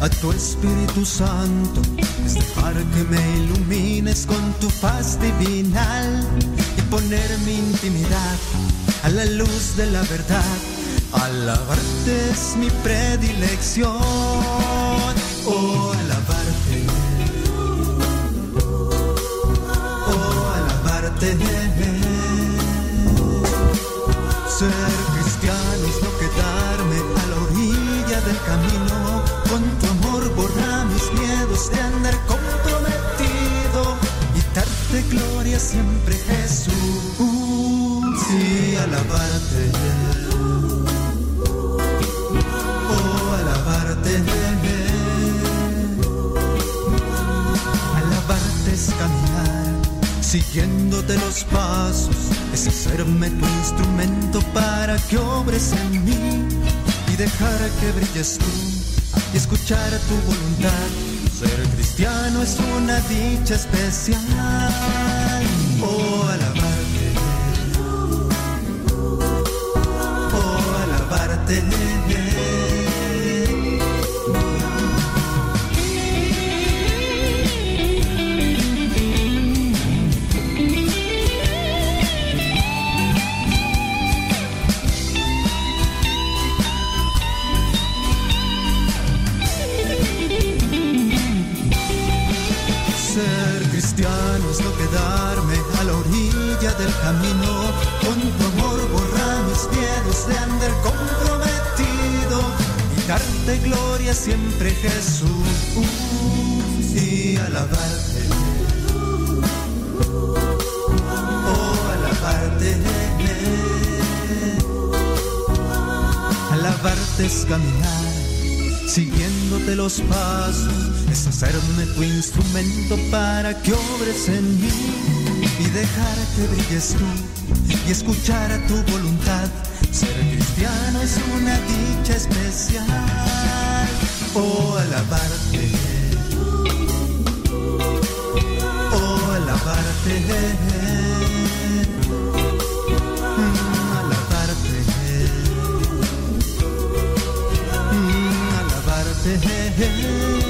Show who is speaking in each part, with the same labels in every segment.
Speaker 1: a tu Espíritu Santo es dejar que me ilumines con tu faz divinal y poner mi intimidad a la luz de la verdad. Alabarte es mi predilección. Oh, alabarte. Oh, alabarte. Ser cristiano es no quedarme a la orilla del camino. Con de andar comprometido y darte gloria siempre, Jesús. Y alabarte. Oh, alabarte. Alabarte es caminar, siguiéndote los pasos, es hacerme tu instrumento para que obres en mí y dejar que brilles tú y escuchar tu voluntad. Ser cristiano es una dicha especial. Oh, alabarte. Oh, alabarte. Caminar siguiéndote los pasos, es hacerme tu instrumento para que obres en mí y dejar que brilles tú y escuchar a tu voluntad. Ser cristiano es una dicha especial. Oh, alabarte. Oh, alabarte. Alabarte. Quiero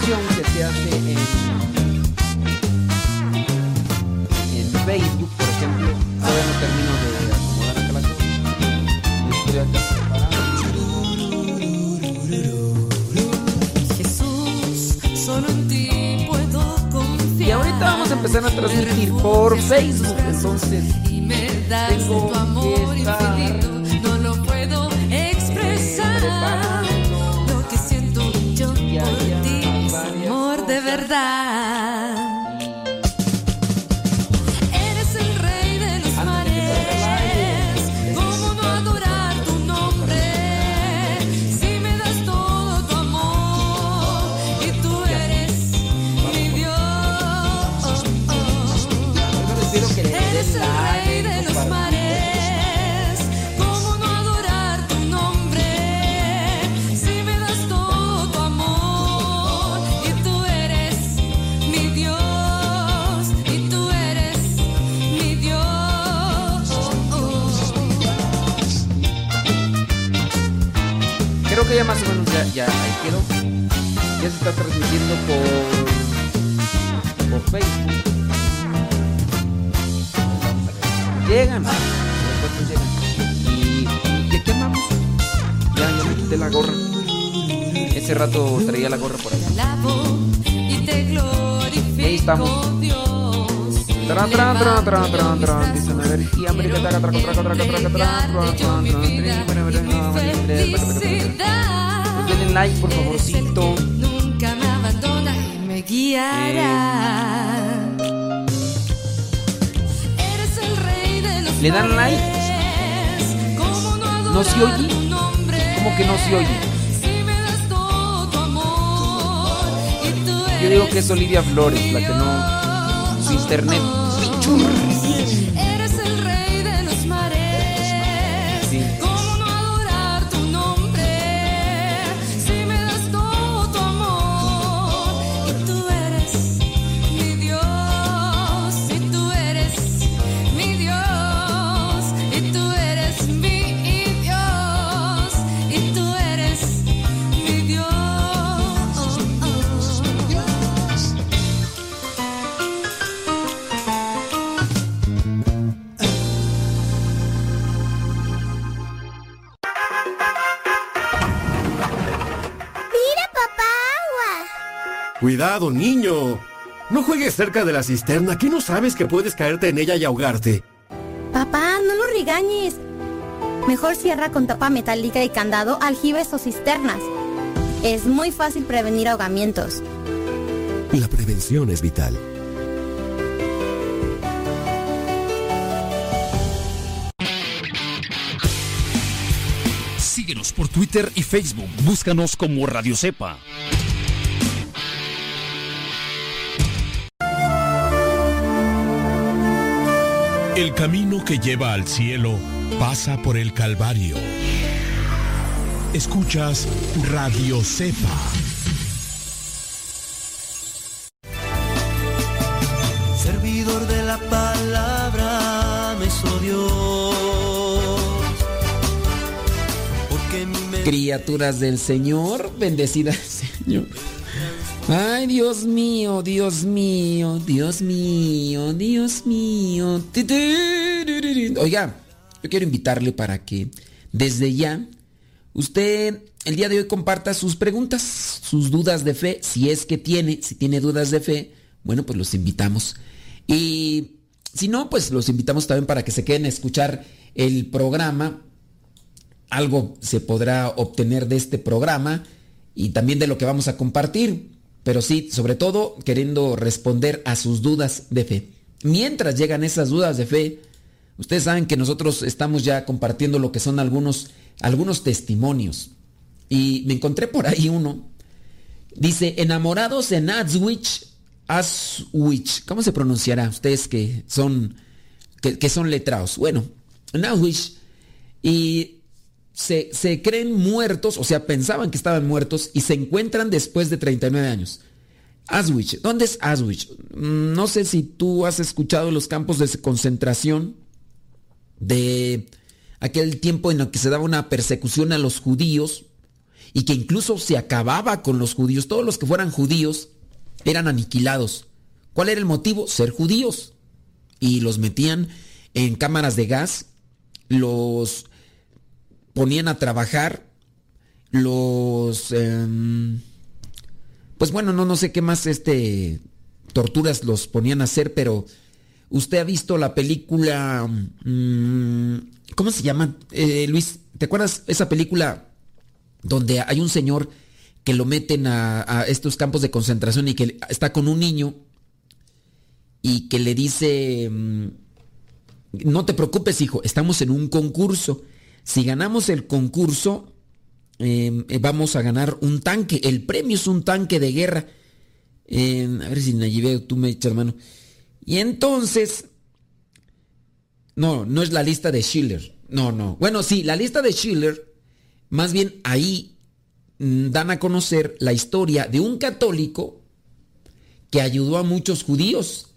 Speaker 2: Transmisión por, por Facebook. Llegan. Los llegan. Y, ¿y aquí andamos? Ya, ya me quité la gorra. Ese rato traía la gorra por ahí. Ahí estamos. Tran, tran, tran, tran, tran, tran. Dicen, a ver, y hambre que traga, traga, traga, traga, traga, traga, traga,
Speaker 3: Entregarte yo mi
Speaker 2: traga,
Speaker 3: vida
Speaker 2: traga,
Speaker 3: y mi felicidad.
Speaker 2: Denle like, por favorcito.
Speaker 3: Guiará. Eres el rey de los
Speaker 2: ¿Le dan like?
Speaker 3: mares. ¿Cómo no
Speaker 2: ¿No se oye? ¿Cómo que no se oye? Yo digo que es Olivia Flores, la que no. Su internet.
Speaker 4: Cuidado, niño. No juegues cerca de la cisterna, que no sabes que puedes caerte en ella y ahogarte.
Speaker 5: Papá, no lo regañes. Mejor cierra con tapa metálica y candado aljibes o cisternas. Es muy fácil prevenir ahogamientos.
Speaker 4: La prevención es vital.
Speaker 6: Síguenos por Twitter y Facebook. Búscanos como Radio Cepa.
Speaker 7: El camino que lleva al cielo pasa por el Calvario. Escuchas Radio Cepa.
Speaker 1: servidor de la palabra me. Porque mi
Speaker 2: Criaturas del Señor, bendecida Señor. Ay, Dios mío, Dios mío, Dios mío, Dios mío. Oiga, yo quiero invitarle para que desde ya usted el día de hoy comparta sus preguntas, sus dudas de fe, si es que tiene, si tiene dudas de fe, bueno, pues los invitamos. Y si no, pues los invitamos también para que se queden a escuchar el programa algo se podrá obtener de este programa y también de lo que vamos a compartir, pero sí, sobre todo queriendo responder a sus dudas de fe. Mientras llegan esas dudas de fe, ustedes saben que nosotros estamos ya compartiendo lo que son algunos, algunos testimonios. Y me encontré por ahí uno. Dice, enamorados en Aswich, Aswich, ¿cómo se pronunciará? Ustedes que son, que, que son letrados. Bueno, en Aswich. Y se, se creen muertos, o sea, pensaban que estaban muertos y se encuentran después de 39 años. Auschwitz, ¿dónde es Auschwitz? Mm, No sé si tú has escuchado los campos de concentración de aquel tiempo en el que se daba una persecución a los judíos y que incluso se acababa con los judíos. Todos los que fueran judíos eran aniquilados. ¿Cuál era el motivo? Ser judíos. Y los metían en cámaras de gas, los ponían a trabajar, los... em, pues bueno, no, no sé qué más este... torturas los ponían a hacer, pero usted ha visto la película... mm, ¿Cómo se llama? Eh, Luis, ¿te acuerdas esa película donde hay un señor que lo meten a, estos campos de concentración y que está con un niño y que le dice, mm, no te preocupes hijo, estamos en un concurso. Si ganamos el concurso, eh, eh, vamos a ganar un tanque. El premio es un tanque de guerra. Eh, a ver si Nayibeo, tú me echas mano. Y entonces, no, no es la lista de Schiller. No, no. Bueno, sí, la lista de Schiller, más bien ahí mm, dan a conocer la historia de un católico que ayudó a muchos judíos.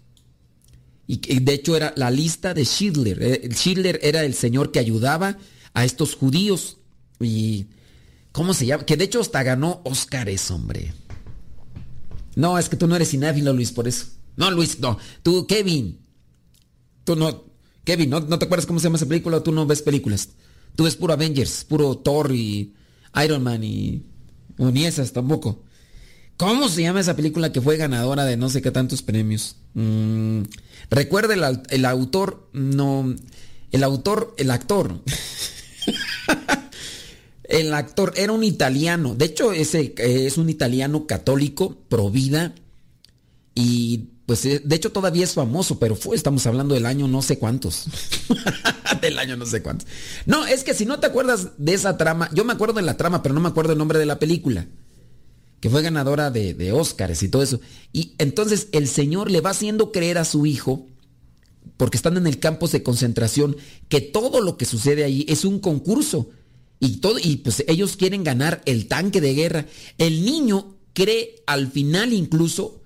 Speaker 2: Y de hecho era la lista de Schindler. Eh, Schindler era el señor que ayudaba a estos judíos. Y. ¿Cómo se llama? Que de hecho hasta ganó Óscares, hombre. No, es que tú no eres cinéfilo, Luis, por eso. No, Luis, no. Tú, Kevin. Tú no. Kevin, ¿no, no te acuerdas cómo se llama esa película? Tú no ves películas. Tú ves puro Avengers, puro Thor y Iron Man y. o ni esas tampoco. ¿Cómo se llama esa película que fue ganadora de no sé qué tantos premios? Mm, Recuerda el autor, no, el autor, el actor. el actor era un italiano. De hecho, ese eh, es un italiano católico, pro vida. Y pues eh, de hecho todavía es famoso, pero estamos hablando del año no sé cuántos. del año no sé cuántos. No, es que si no te acuerdas de esa trama, yo me acuerdo de la trama, pero no me acuerdo el nombre de la película que fue ganadora de, de y todo eso. Y entonces el Señor le va haciendo creer a su hijo, porque están en el campo de concentración, que todo lo que sucede ahí es un concurso. Y, todo, y pues ellos quieren ganar el tanque de guerra. El niño cree al final incluso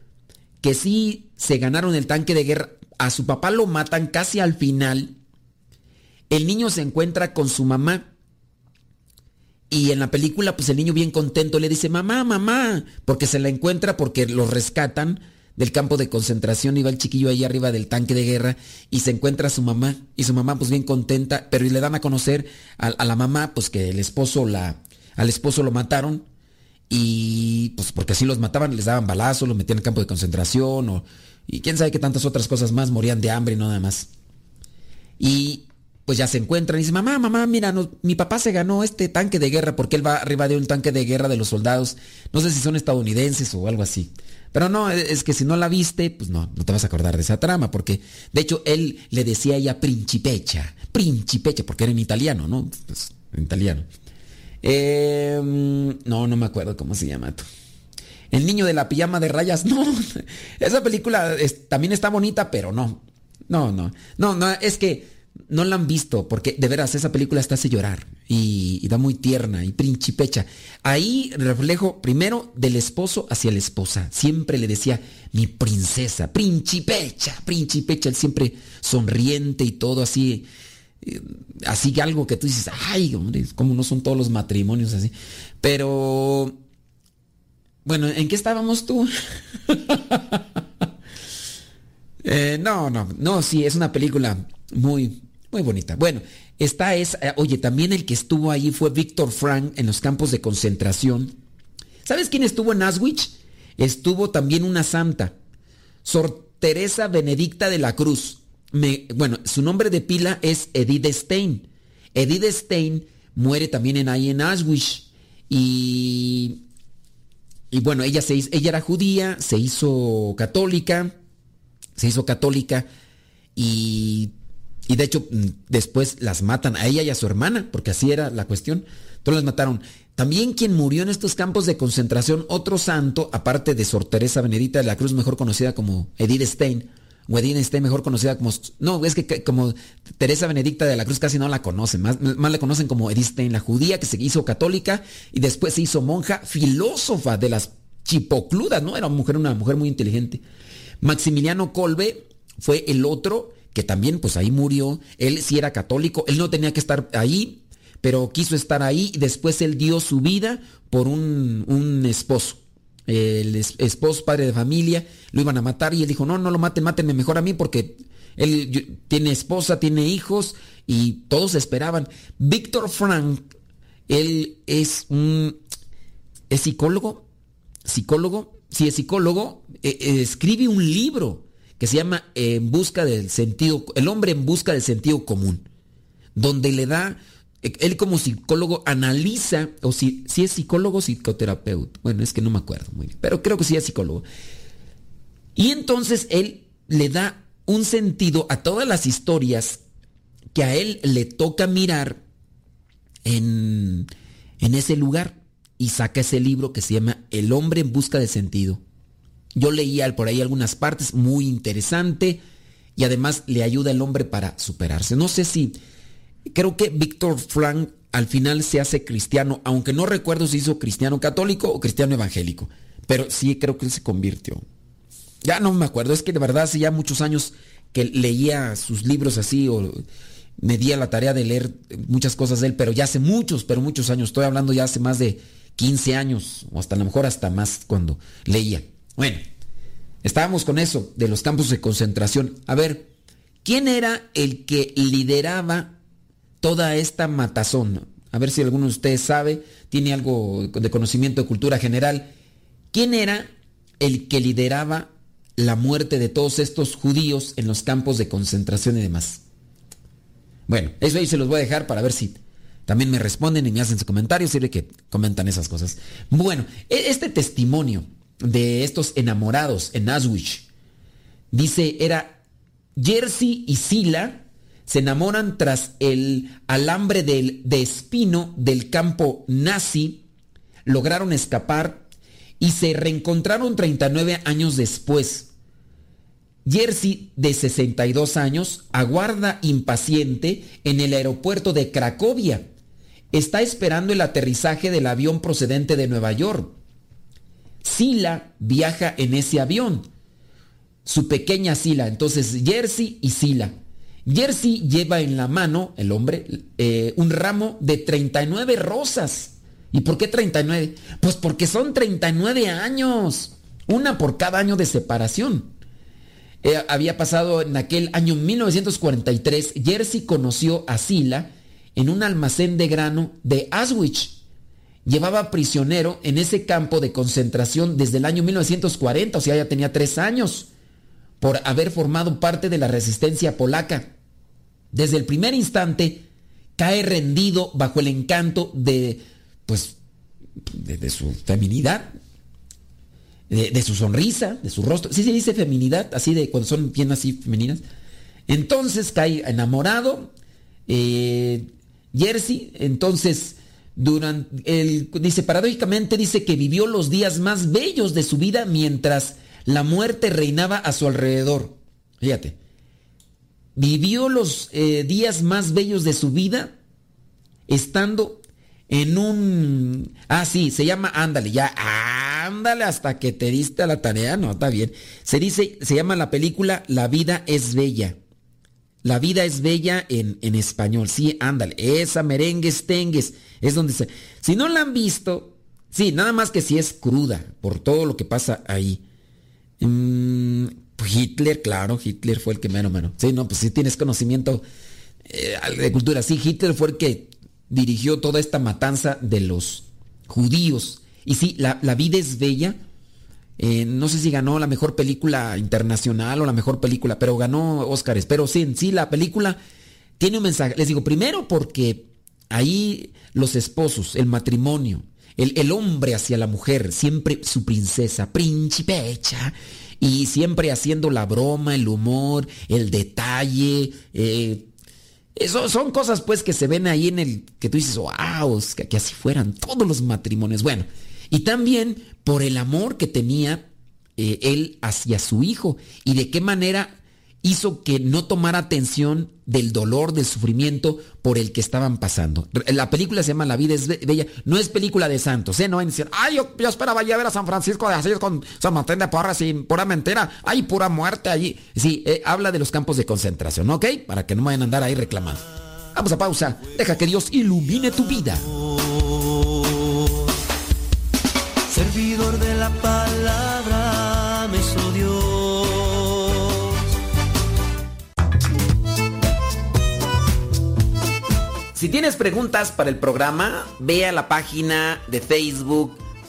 Speaker 2: que sí se ganaron el tanque de guerra. A su papá lo matan casi al final. El niño se encuentra con su mamá. Y en la película, pues el niño bien contento le dice, mamá, mamá, porque se la encuentra porque lo rescatan del campo de concentración va el chiquillo ahí arriba del tanque de guerra y se encuentra a su mamá y su mamá pues bien contenta, pero le dan a conocer a, la mamá pues que el esposo la, al esposo lo mataron y pues porque así los mataban, les daban balazos, los metían en el campo de concentración y quién sabe qué tantas otras cosas más, morían de hambre y nada más. Y pues ya se encuentran y dice, mamá, mamá, mira, no- mi papá se ganó este tanque de guerra porque él va arriba de un tanque de guerra de los soldados. No sé si son estadounidenses o algo así. Pero no, e, es que si no la viste, pues no, no te vas a acordar de esa trama, porque de hecho él le decía a ella principecha, principecha, porque era en italiano, ¿no? Pues, en italiano. Eh, no, no me acuerdo cómo se llama. tú. El niño de la pijama de rayas, no. Esa película también está bonita, pero no. No, no. No, no, es que no la han visto, porque de veras esa película está hace llorar y, da muy tierna y principecha. Ahí reflejo primero del esposo hacia la esposa. Siempre le decía mi princesa, principecha, principecha, él siempre sonriente y todo así. eh, Así que algo que tú dices, ay, hombre, como no son todos los matrimonios así. Pero, bueno, ¿en qué estábamos tú? Eh, no, no, no, sí, es una película muy, muy bonita. Bueno, esta es, eh, oye, también el que estuvo ahí fue Víctor Frank en los campos de concentración. ¿Sabes quién estuvo en Auschwitz? Estuvo también una santa, Sor Teresa Benedicta de la Cruz. Bueno, su nombre de pila es Edith Stein. Edith Stein muere también en ahí en Auschwitz y y bueno, ella, se ella era judía, se hizo católica, se hizo católica y, y de hecho mm, después las matan a ella y a su hermana, porque así era la cuestión. Entonces las mataron. También quien murió en estos campos de concentración, otro santo, aparte de Sor Teresa Benedita de la Cruz, mejor conocida como Edith Stein, o Edith Stein, mejor conocida como... No, es que como Teresa Benedicta de la Cruz casi no la conocen, más, más la conocen como Edith Stein, la judía que se hizo católica y después se hizo monja, filósofa de las chipocludas, ¿no? Era una mujer, una mujer muy inteligente. Maximiliano Kolbe fue el otro que también pues ahí murió. Él sí era católico, él no tenía que estar ahí, pero quiso estar ahí y después él dio su vida por un, un esposo. El es- esposo, padre de familia, lo iban a matar y él dijo, no, no lo maten, mátenme mejor a mí porque él tiene esposa, tiene hijos y todos esperaban. Víctor Frank, él es un es psicólogo, psicólogo, si es psicólogo, eh, escribe un libro que se llama En busca del sentido, el hombre en busca del sentido común, donde le da, él como psicólogo analiza, o si, si es psicólogo o psicoterapeuta, bueno, es que no me acuerdo muy bien, pero creo que sí es psicólogo. Y entonces él le da un sentido a todas las historias que a él le toca mirar en, en ese lugar y saca ese libro que se llama El hombre en busca de sentido. Yo leía por ahí algunas partes, muy interesante, y además le ayuda al hombre para superarse. No sé si, creo que Víctor Frank al final se hace cristiano, aunque no recuerdo si hizo cristiano católico o cristiano evangélico, pero sí creo que él se convirtió. Ya no me acuerdo, es que de verdad hace ya muchos años que leía sus libros así o me di a la tarea de leer muchas cosas de él, pero ya hace muchos, pero muchos años, estoy hablando ya hace más de 15 años, o hasta a lo mejor hasta más cuando leía. Bueno, estábamos con eso de los campos de concentración. A ver, ¿quién era el que lideraba toda esta matazón? A ver si alguno de ustedes sabe, tiene algo de conocimiento de cultura general. ¿Quién era el que lideraba la muerte de todos estos judíos en los campos de concentración y demás? Bueno, eso ahí se los voy a dejar para ver si también me responden y me hacen sus comentarios, sirve que comentan esas cosas. Bueno, e-, este testimonio de estos enamorados en Auschwitz, dice, era Jersey y Sila se enamoran tras el alambre del, de espino del campo nazi, lograron escapar y se reencontraron 39 años después. Jersey, de 62 años, aguarda impaciente en el aeropuerto de Cracovia. Está esperando el aterrizaje del avión procedente de Nueva York. Sila viaja en ese avión. Su pequeña Sila. Entonces, Jersey y Sila. Jersey lleva en la mano, el hombre, eh, un ramo de 39 rosas. ¿Y por qué 39? Pues porque son 39 años. Una por cada año de separación. Eh, había pasado en aquel año 1943, Jersey conoció a Sila en un almacén de grano de Auschwitz. Llevaba prisionero en ese campo de concentración desde el año 1940, o sea, ya tenía tres años, por haber formado parte de la resistencia polaca. Desde el primer instante, cae rendido bajo el encanto de, pues, de, su feminidad, de, su sonrisa, de su rostro. Sí se dice feminidad, así de cuando son bien así femeninas. Entonces cae enamorado. Eh, Jersey, entonces, durante el, dice, paradójicamente dice que vivió los días más bellos de su vida mientras la muerte reinaba a su alrededor. Fíjate, vivió los eh, días más bellos de su vida estando en un... Ah, sí, se llama Ándale, ya, ándale hasta que te diste a la tarea, no, está bien. Se dice, se llama la película La vida es bella. La vida es bella en, en español. Sí, ándale. Esa merengues tengues. Es donde se. Si no la han visto, sí, nada más que si es cruda por todo lo que pasa ahí. Mm, Hitler, claro, Hitler fue el que menos, mano. Sí, no, pues si tienes conocimiento eh, de cultura. Sí, Hitler fue el que dirigió toda esta matanza de los judíos. Y sí, la, la vida es bella eh, no sé si ganó la mejor película internacional o la mejor película, pero ganó Óscares. Pero sí, en sí, la película tiene un mensaje. Les digo, primero porque ahí los esposos, el matrimonio, el, el hombre hacia la mujer, siempre su princesa, principecha, y siempre haciendo la broma, el humor, el detalle. Eh, eso son cosas pues que se ven ahí en el que tú dices, wow, que, que así fueran todos los matrimonios. Bueno, y también por el amor que tenía eh, él hacia su hijo y de qué manera hizo que no tomara atención del dolor, del sufrimiento por el que estaban pasando. La película se llama La vida es bella, no es película de santos, ¿eh? No en decir, ay, yo, esperaba ya ver a San Francisco de así con San Martín de Porras sin pura mentira, ay, pura muerte allí. Sí, eh, habla de los campos de concentración, ¿ok? Para que no vayan a andar ahí reclamando. Vamos a pausa, deja que Dios ilumine tu vida.
Speaker 1: Servidor de la palabra me hizo Dios.
Speaker 2: Si tienes preguntas para el programa, ve a la página de Facebook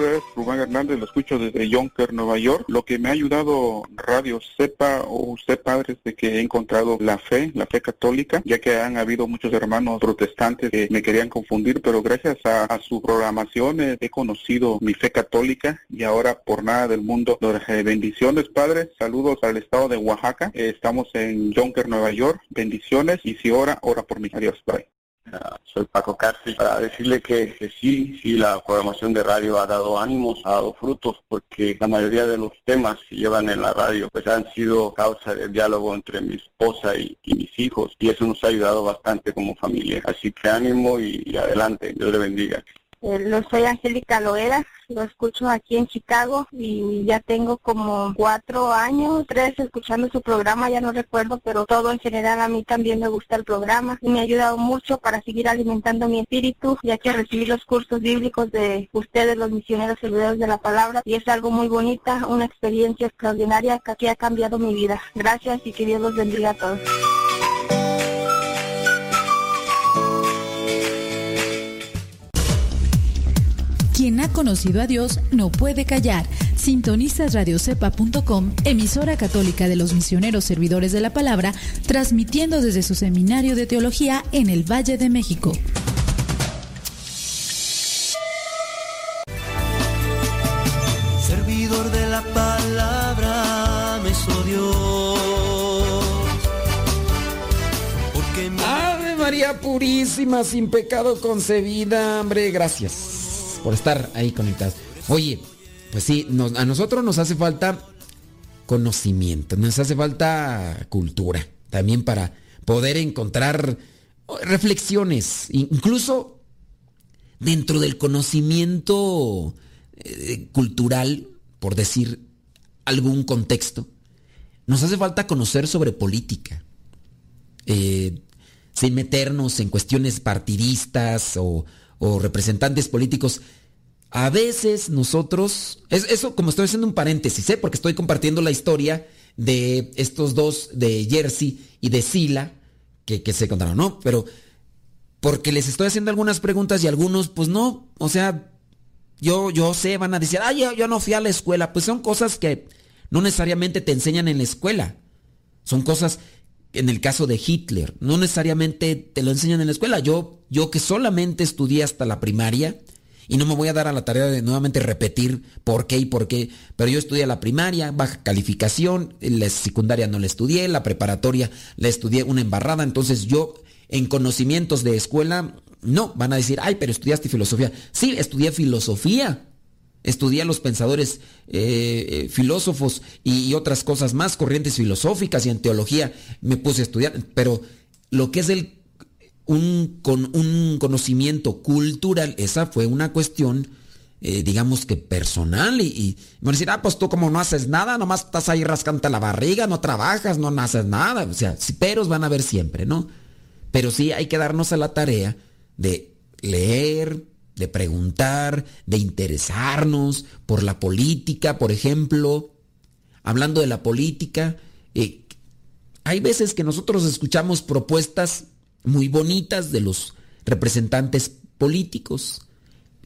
Speaker 8: Nombre es Rubén Hernández, lo escucho desde Yonker, Nueva York. Lo que me ha ayudado Radio Sepa o usted padre es de que he encontrado la fe, la fe católica, ya que han habido muchos hermanos protestantes que me querían confundir, pero gracias a, a su programación he conocido mi fe católica y ahora por nada del mundo. Bendiciones padre, saludos al estado de Oaxaca. Eh, estamos en Yonker, Nueva York. Bendiciones y si ora, ora por mí. Adiós, bye.
Speaker 9: Soy Paco Cárcel, para decirle que, sí, sí, la programación de radio ha dado ánimos, ha dado frutos, porque la mayoría de los temas que llevan en la radio pues han sido causa de diálogo entre mi esposa y, y mis hijos, y eso nos ha ayudado bastante como familia. Así que ánimo y, y adelante, Dios le bendiga.
Speaker 10: Eh, lo soy Angélica Loera, lo escucho aquí en Chicago y ya tengo como cuatro años, tres escuchando su programa, ya no recuerdo, pero todo en general a mí también me gusta el programa y me ha ayudado mucho para seguir alimentando mi espíritu, ya que recibí los cursos bíblicos de ustedes, los misioneros servidores de la palabra, y es algo muy bonita, una experiencia extraordinaria que ha cambiado mi vida. Gracias y que Dios los bendiga a todos.
Speaker 11: Quien ha conocido a Dios no puede callar. Sintonizas radiocepa.com, emisora católica de los misioneros servidores de la palabra, transmitiendo desde su seminario de teología en el Valle de México.
Speaker 1: Servidor de la palabra me hizo Dios. Porque mi
Speaker 2: Ave María Purísima, sin pecado concebida, hombre, gracias por estar ahí conectados. Oye, pues sí, a nosotros nos hace falta conocimiento, nos hace falta cultura, también para poder encontrar reflexiones, incluso dentro del conocimiento eh, cultural, por decir algún contexto, nos hace falta conocer sobre política. Eh, sin meternos en cuestiones partidistas o, o representantes políticos. A veces nosotros, es, eso como estoy haciendo un paréntesis, ¿eh? porque estoy compartiendo la historia de estos dos, de Jersey y de Sila, que, se contaron, ¿no? Pero porque les estoy haciendo algunas preguntas y algunos, pues no, o sea, yo, yo sé, van a decir, ay, yo, yo no fui a la escuela. Pues son cosas que no necesariamente te enseñan en la escuela. Son cosas, en el caso de Hitler, no necesariamente te lo enseñan en la escuela. Yo, yo que solamente estudié hasta la primaria, y no me voy a dar a la tarea de nuevamente repetir por qué y por qué, pero yo estudié la primaria, baja calificación, la secundaria no la estudié, la preparatoria la estudié una embarrada, entonces yo en conocimientos de escuela, no, van a decir, ay, pero estudiaste filosofía. Sí, estudié filosofía. Estudié a los pensadores eh, eh, filósofos y, otras cosas más, corrientes filosóficas y en teología me puse a estudiar, pero lo que es el un, con un conocimiento cultural, esa fue una cuestión, eh, digamos que personal. Y, me van a decir, ah, pues tú como no haces nada, nomás estás ahí rascante la barriga, no trabajas, no haces nada. O sea, peros van a haber siempre, ¿no? Pero sí hay que darnos a la tarea de leer, de preguntar, de interesarnos por la política, por ejemplo. Hablando de la política, eh, hay veces que nosotros escuchamos propuestas muy bonitas de los representantes políticos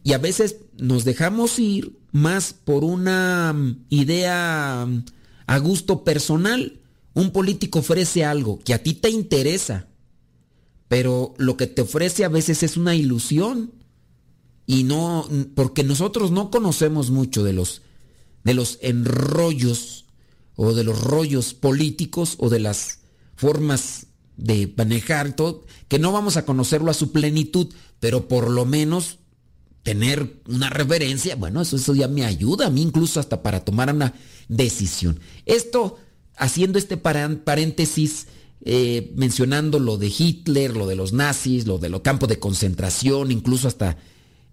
Speaker 2: y a veces nos dejamos ir más por una mm, idea mm, a gusto personal. Un político ofrece algo que a ti te interesa, pero lo que te ofrece a veces es una ilusión y no porque nosotros no conocemos mucho de los de los enrollos o de los rollos políticos o de las formas de manejar todo, que no vamos a conocerlo a su plenitud, pero por lo menos tener una referencia, bueno, eso, eso ya me ayuda a mí incluso hasta para tomar una decisión. Esto, haciendo este paréntesis, eh, mencionando lo de Hitler, lo de los nazis, lo de los campos de concentración, incluso hasta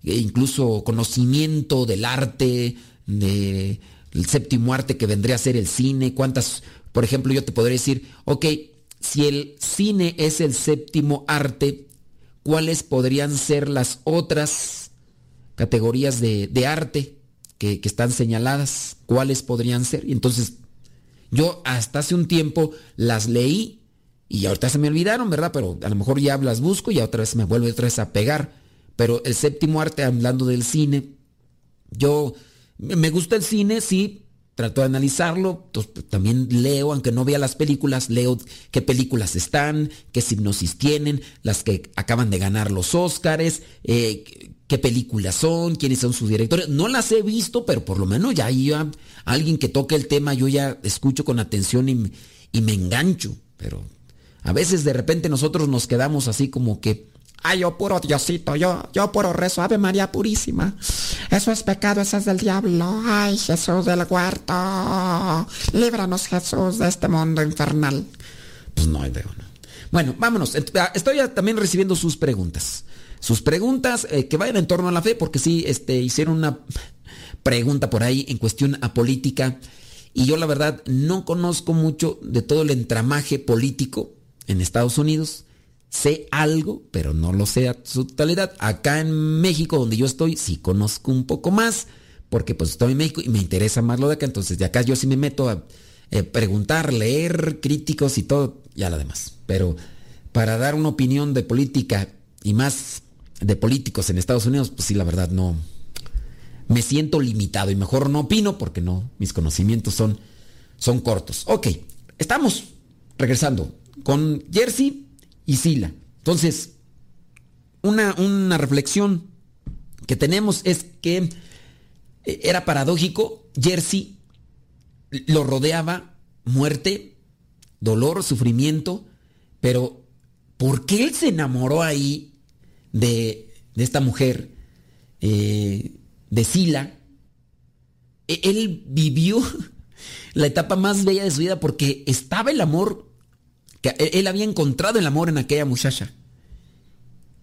Speaker 2: incluso conocimiento del arte, de el séptimo arte que vendría a ser el cine, cuántas, por ejemplo, yo te podría decir, ok, si el cine es el séptimo arte, ¿cuáles podrían ser las otras categorías de, de arte que, que, están señaladas? ¿Cuáles podrían ser? Y entonces, yo hasta hace un tiempo las leí y ahorita se me olvidaron, ¿verdad? Pero a lo mejor ya las busco y otra vez me vuelve otra vez a pegar. Pero el séptimo arte, hablando del cine, yo me gusta el cine, sí, trato de analizarlo, también leo, aunque no vea las películas, leo qué películas están, qué hipnosis tienen, las que acaban de ganar los Óscares, eh, qué películas son, quiénes son sus directores. No las he visto, pero por lo menos ya, ya alguien que toque el tema, yo ya escucho con atención y, y me engancho. Pero a veces de repente nosotros nos quedamos así como que Ay, yo puro Diosito, yo, yo puro rezo, Ave María Purísima. Eso es pecado, eso es del diablo. Ay, Jesús del huerto. Líbranos, Jesús, de este mundo infernal. Pues no hay. Bueno, vámonos. Estoy también recibiendo sus preguntas. Sus preguntas eh, que vayan en torno a la fe, porque sí, este, hicieron una pregunta por ahí en cuestión a política. Y yo la verdad no conozco mucho de todo el entramaje político en Estados Unidos sé algo, pero no lo sé a su totalidad. Acá en México, donde yo estoy, sí conozco un poco más, porque pues estoy en México y me interesa más lo de acá. Entonces de acá yo sí me meto a eh, preguntar, leer críticos y todo, ya lo demás. Pero para dar una opinión de política y más de políticos en Estados Unidos, pues sí, la verdad no. Me siento limitado y mejor no opino porque no, mis conocimientos son, son cortos. Ok, estamos regresando con Jersey y Sila. Entonces, una, una reflexión que tenemos es que eh, era paradójico, Jersey lo rodeaba muerte, dolor, sufrimiento, pero ¿por qué él se enamoró ahí de, de esta mujer, eh, de Sila? E, él vivió la etapa más bella de su vida porque estaba el amor que él había encontrado el amor en aquella muchacha.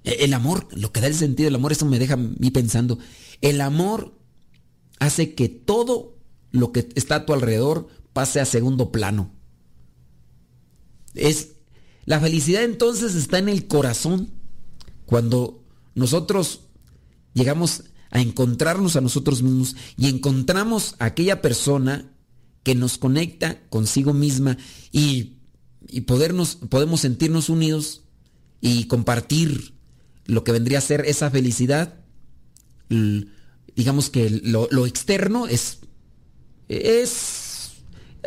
Speaker 2: E, el amor, lo que da el sentido del amor, eso me deja a mí pensando. El amor hace que todo lo que está a tu alrededor pase a segundo plano. Es la felicidad entonces está en el corazón. Cuando nosotros llegamos a encontrarnos a nosotros mismos y encontramos a aquella persona que nos conecta consigo misma y y podernos, podemos sentirnos unidos y compartir lo que vendría a ser esa felicidad. digamos que lo, externo es, es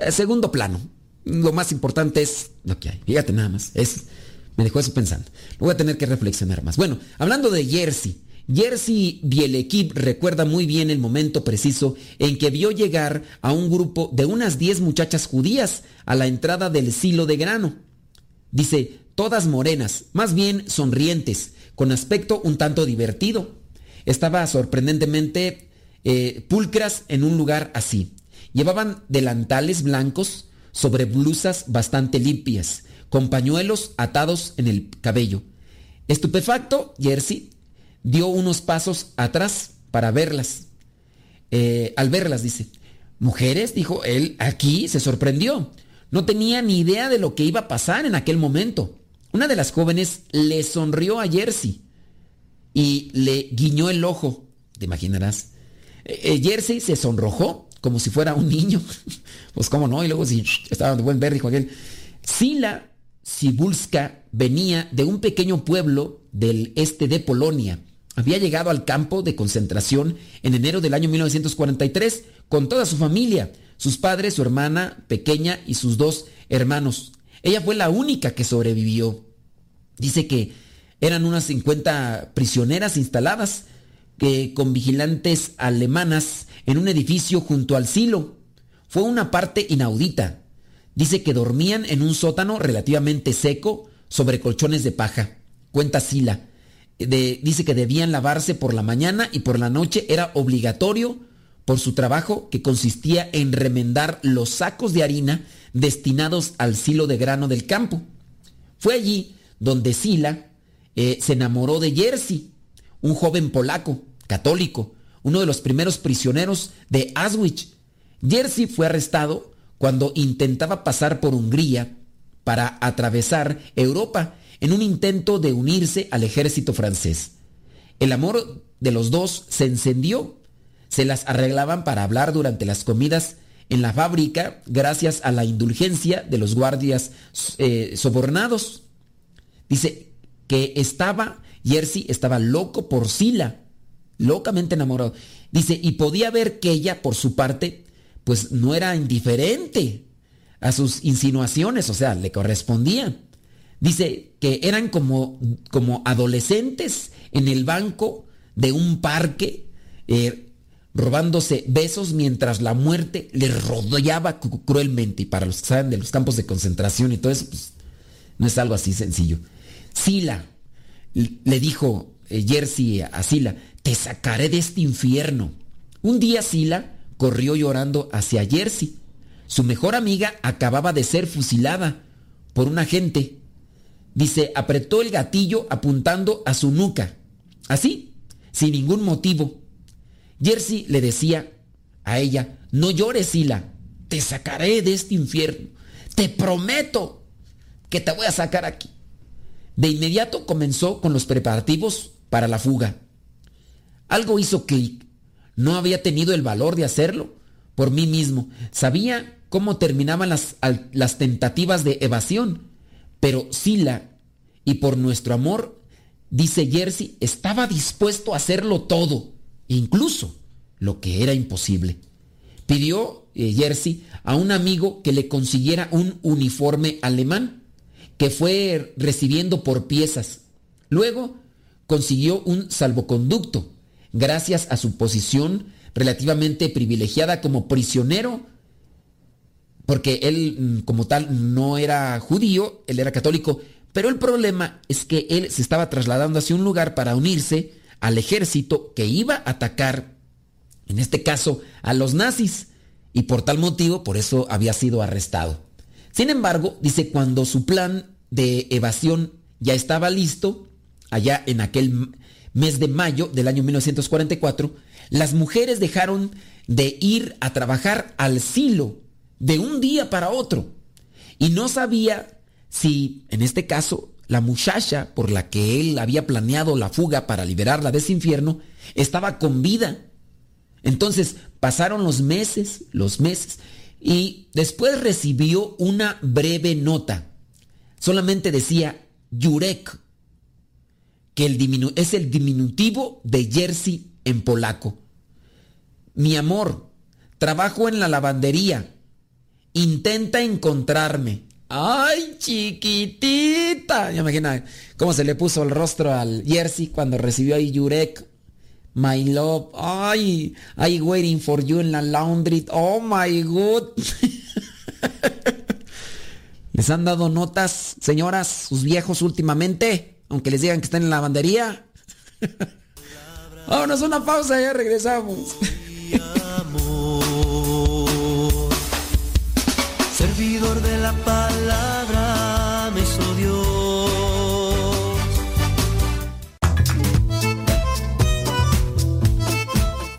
Speaker 2: segundo plano. Lo más importante es lo que hay. Fíjate nada más. Es, me dejó eso pensando. voy a tener que reflexionar más. Bueno, hablando de Jersey. Jersey Bielekip recuerda muy bien el momento preciso en que vio llegar a un grupo de unas 10 muchachas judías a la entrada del silo de grano. Dice, todas morenas, más bien sonrientes, con aspecto un tanto divertido. Estaba sorprendentemente eh, pulcras en un lugar así. Llevaban delantales blancos sobre blusas bastante limpias, con pañuelos atados en el cabello. Estupefacto, Jersey dio unos pasos atrás para verlas. Eh, al verlas, dice, mujeres, dijo él, aquí se sorprendió. No tenía ni idea de lo que iba a pasar en aquel momento. Una de las jóvenes le sonrió a Jersey y le guiñó el ojo. ¿Te imaginarás? Eh, eh, Jersey se sonrojó como si fuera un niño. pues cómo no, y luego si estaba de buen ver, dijo aquel. Sila Sibulska venía de un pequeño pueblo del este de Polonia había llegado al campo de concentración en enero del año 1943 con toda su familia, sus padres, su hermana pequeña y sus dos hermanos. Ella fue la única que sobrevivió. Dice que eran unas 50 prisioneras instaladas que con vigilantes alemanas en un edificio junto al silo. Fue una parte inaudita. Dice que dormían en un sótano relativamente seco sobre colchones de paja. Cuenta Sila. Dice que debían lavarse por la mañana y por la noche era obligatorio por su trabajo que consistía en remendar los sacos de harina destinados al silo de grano del campo. Fue allí donde Sila eh, se enamoró de Jerzy, un joven polaco, católico, uno de los primeros prisioneros de Auschwitz. Jerzy fue arrestado cuando intentaba pasar por Hungría para atravesar Europa en un intento de unirse al ejército francés. El amor de los dos se encendió. Se las arreglaban para hablar durante las comidas en la fábrica gracias a la indulgencia de los guardias eh, sobornados. Dice que estaba, Jerzy estaba loco por Sila, locamente enamorado. Dice, y podía ver que ella, por su parte, pues no era indiferente a sus insinuaciones, o sea, le correspondía. Dice que eran como, como adolescentes en el banco de un parque, eh, robándose besos mientras la muerte les rodeaba cru- cruelmente. Y para los que saben de los campos de concentración y todo eso, pues, no es algo así sencillo. Sila, le dijo eh, Jerzy a Sila, te sacaré de este infierno. Un día Sila corrió llorando hacia Jerzy. Su mejor amiga acababa de ser fusilada por un agente. Dice, apretó el gatillo apuntando a su nuca. Así, sin ningún motivo. Jerzy le decía a ella, no llores, Sila, te sacaré de este infierno. Te prometo que te voy a sacar aquí. De inmediato comenzó con los preparativos para la fuga. Algo hizo clic. No había tenido el valor de hacerlo por mí mismo. Sabía cómo terminaban las, las tentativas de evasión. Pero Sila, y por nuestro amor, dice Jersey, estaba dispuesto a hacerlo todo, incluso lo que era imposible. Pidió eh, Jersey a un amigo que le consiguiera un uniforme alemán que fue recibiendo por piezas. Luego consiguió un salvoconducto gracias a su posición relativamente privilegiada como prisionero, porque él mm, como tal no era judío, él era católico, pero el problema es que él se estaba trasladando hacia un lugar para unirse al ejército que iba a atacar, en este caso, a los nazis, y por tal motivo, por eso había sido arrestado. Sin embargo, dice, cuando su plan de evasión ya estaba listo, allá en aquel mes de mayo del año 1944, las mujeres dejaron de ir a trabajar al silo de un día para otro. Y no sabía si, en este caso, la muchacha por la que él había planeado la fuga para liberarla de ese infierno, estaba con vida. Entonces pasaron los meses, los meses, y después recibió una breve nota. Solamente decía Jurek, que es el diminutivo de Jersey en polaco. Mi amor, trabajo en la lavandería. Intenta encontrarme. ¡Ay, chiquitita! Ya imagina cómo se le puso el rostro al Jersey cuando recibió ahí Jurek. My love. Ay, I waiting for you in la laundry. Oh my god. ¿Les han dado notas, señoras, sus viejos últimamente? Aunque les digan que están en la lavandería. Vámonos a una pausa, ya regresamos.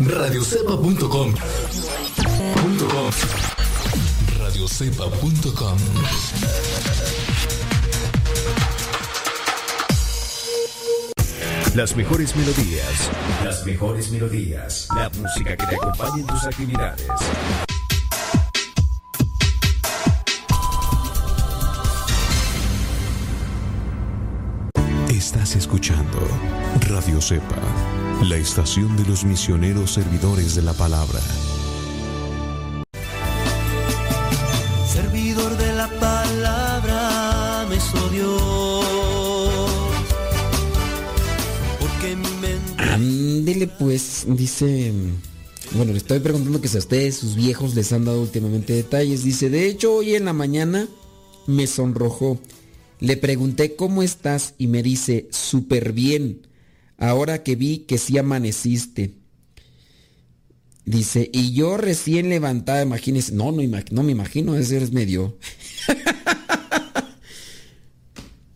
Speaker 12: Radiocepa.com Radiocepa.com Las mejores melodías. Las mejores melodías. La música que te acompañe en tus actividades.
Speaker 13: Escuchando Radio Cepa, la estación de los misioneros servidores de la palabra.
Speaker 1: Servidor de la palabra me. Porque mi mente.
Speaker 2: Ándele pues, dice... Bueno, le estoy preguntando que si a ustedes, sus viejos, les han dado últimamente detalles. Dice, de hecho, hoy en la mañana me sonrojó. Le pregunté cómo estás y me dice, súper bien. Ahora que vi que sí amaneciste. Dice, y yo recién levantada, imagínese. No, no, no me imagino, ese es medio...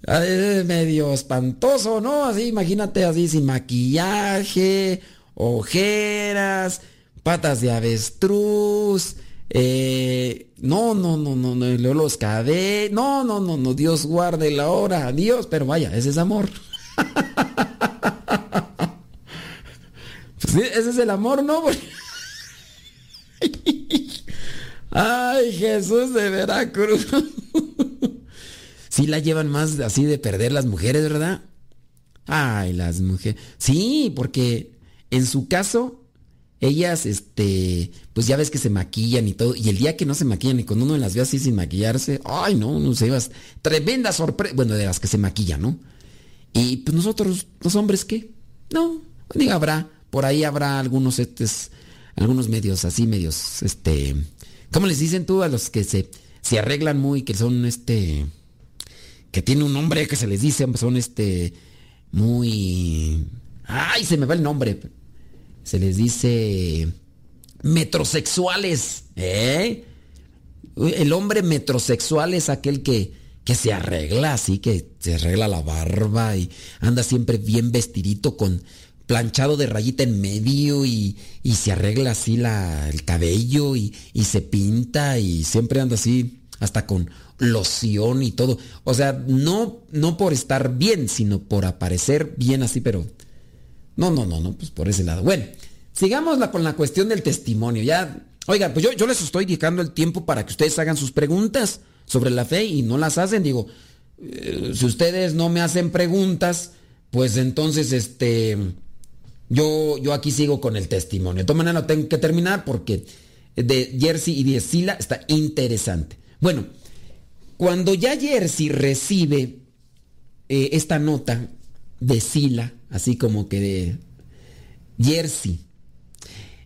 Speaker 2: Es medio espantoso, ¿no? Así, imagínate así, sin maquillaje, ojeras, patas de avestruz. Eh, no, no, no, no, no, los cabellos. No, no, no, no, Dios guarde la hora, Dios, pero vaya, ese es amor. Pues ese es el amor, ¿no? Ay, Jesús de Veracruz. Sí la llevan más así de perder las mujeres, ¿verdad? Ay, las mujeres. Sí, porque en su caso, ellas, este, pues ya ves que se maquillan y todo. Y el día que no se maquillan y cuando uno las ve así sin maquillarse, ay, no, no sé, vas. Tremenda sorpresa. Bueno, de las que se maquillan, ¿no? Y pues nosotros, los hombres, ¿qué? No, diga, habrá, por ahí habrá algunos, estes, algunos medios así, medios, este, ¿cómo les dicen tú a los que se, se arreglan muy, que son, este, que tiene un nombre que se les dice, son, este, muy, ay, se me va el nombre, se les dice metrosexuales, ¿eh? El hombre metrosexual es aquel que, que se arregla así, que se arregla la barba y anda siempre bien vestidito con planchado de rayita en medio y, y se arregla así la, el cabello y, y se pinta y siempre anda así hasta con loción y todo. O sea, no, no por estar bien, sino por aparecer bien así, pero... No, no, no, no, pues por ese lado. Bueno, sigamos con la cuestión del testimonio. Ya, oigan, pues yo, yo les estoy dedicando el tiempo para que ustedes hagan sus preguntas sobre la fe y no las hacen. Digo, eh, si ustedes no me hacen preguntas, pues entonces este yo, yo aquí sigo con el testimonio. De todas maneras, tengo que terminar porque de Jersey y de Sila está interesante. Bueno, cuando ya Jersey recibe eh, esta nota de Sila, así como que de Jersey,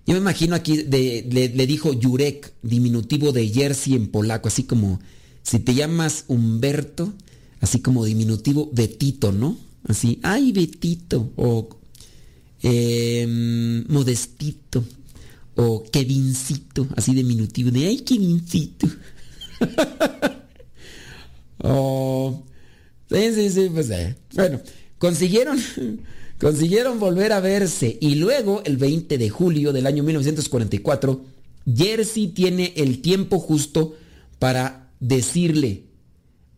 Speaker 2: yo me imagino aquí, de- le, dijo Jurek, diminutivo de Jersey en polaco, así como si te llamas Humberto, así como diminutivo Betito, ¿no? Así, ay, Betito, o em, Modestito, o Kevincito, así diminutivo de, ay, Kevincito. o, sí, sí, sí, pues, eh. bueno, consiguieron, consiguieron volver a verse y luego, el 20 de julio del año 1944, Jersey tiene el tiempo justo para decirle,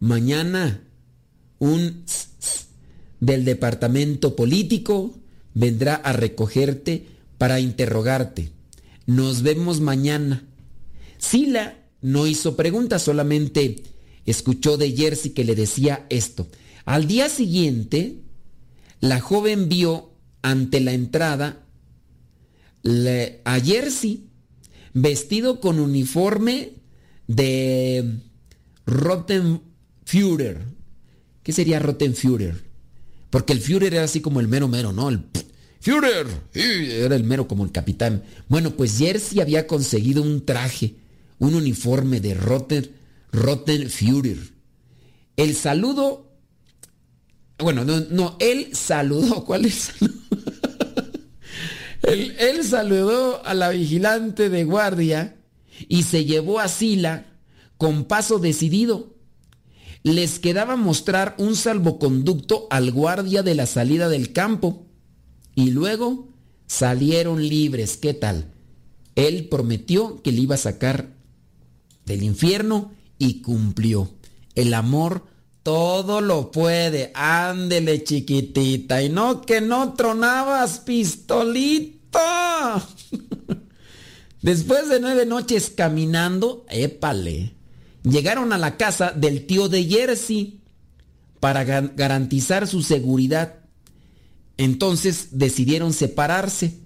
Speaker 2: mañana un del departamento político vendrá a recogerte para interrogarte. Nos vemos mañana. Sila no hizo preguntas, solamente escuchó de Jersey que le decía esto. Al día siguiente, la joven vio ante la entrada a Jersey vestido con uniforme de Rottenführer. ¿Qué sería Rottenführer? Porque el Führer era así como el mero mero, ¿no? El Führer. Era el mero como el capitán. Bueno, pues Jersey había conseguido un traje, un uniforme de Rotten, Rottenführer. El saludo... Bueno, no, no, él saludó. ¿Cuál es él, él saludó a la vigilante de guardia y se llevó a Sila con paso decidido. Les quedaba mostrar un salvoconducto al guardia de la salida del campo. Y luego salieron libres. ¿Qué tal? Él prometió que le iba a sacar del infierno y cumplió. El amor todo lo puede. Ándele, chiquitita. Y no que no tronabas, pistolita. Después de nueve noches caminando, épale, llegaron a la casa del tío de Jersey para ga- garantizar su seguridad. Entonces decidieron separarse.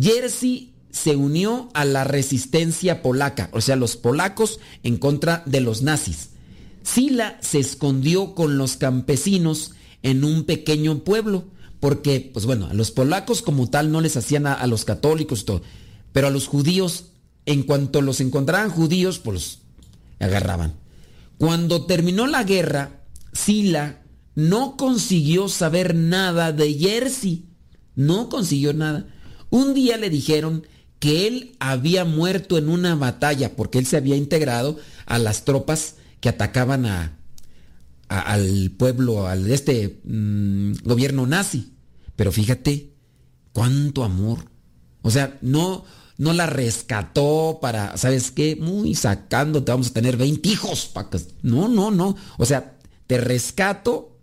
Speaker 2: Jersey se unió a la resistencia polaca, o sea, los polacos en contra de los nazis. Sila se escondió con los campesinos en un pequeño pueblo, porque, pues bueno, a los polacos como tal no les hacían a, a los católicos todo, pero a los judíos, en cuanto los encontraban judíos, pues los agarraban. Cuando terminó la guerra, Sila no consiguió saber nada de Jersey. No consiguió nada. Un día le dijeron que él había muerto en una batalla porque él se había integrado a las tropas que atacaban a, al pueblo, al este mm, gobierno nazi. Pero fíjate cuánto amor. O sea, no, no la rescató para, ¿sabes qué? Muy sacándote, vamos a tener 20 hijos. pa' que- No, no, no. O sea, te rescato,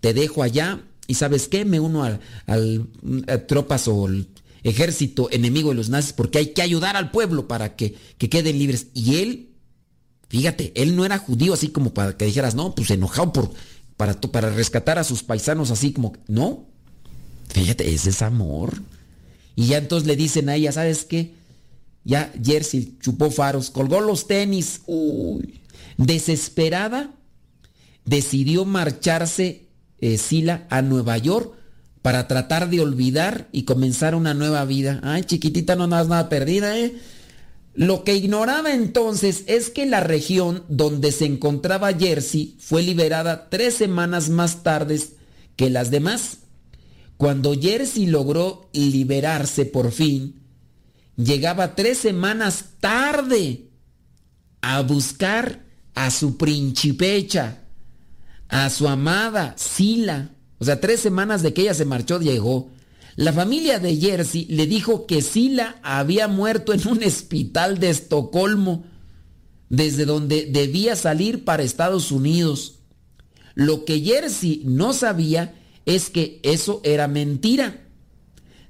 Speaker 2: te dejo allá y ¿sabes qué? Me uno al, al- a tropas o el ejército enemigo de los nazis porque hay que ayudar al pueblo para que, que queden libres. Y él, fíjate, él no era judío así como para que dijeras, no, pues enojado por, para, para rescatar a sus paisanos así como, no. Fíjate, ese es amor. Y ya entonces le dicen a ella, ¿sabes qué? Ya Jersey chupó faros, colgó los tenis. Uy. Desesperada, decidió marcharse eh, Sila a Nueva York para tratar de olvidar y comenzar una nueva vida. Ay, chiquitita, no andas nada perdida, ¿eh? Lo que ignoraba entonces es que la región donde se encontraba Jersey fue liberada tres semanas más tarde que las demás. Cuando Jersey logró liberarse por fin, llegaba tres semanas tarde a buscar a su principecha, a su amada Sila. O sea, tres semanas de que ella se marchó, llegó. La familia de Jersey le dijo que Sila había muerto en un hospital de Estocolmo, desde donde debía salir para Estados Unidos. Lo que Jersey no sabía es que eso era mentira.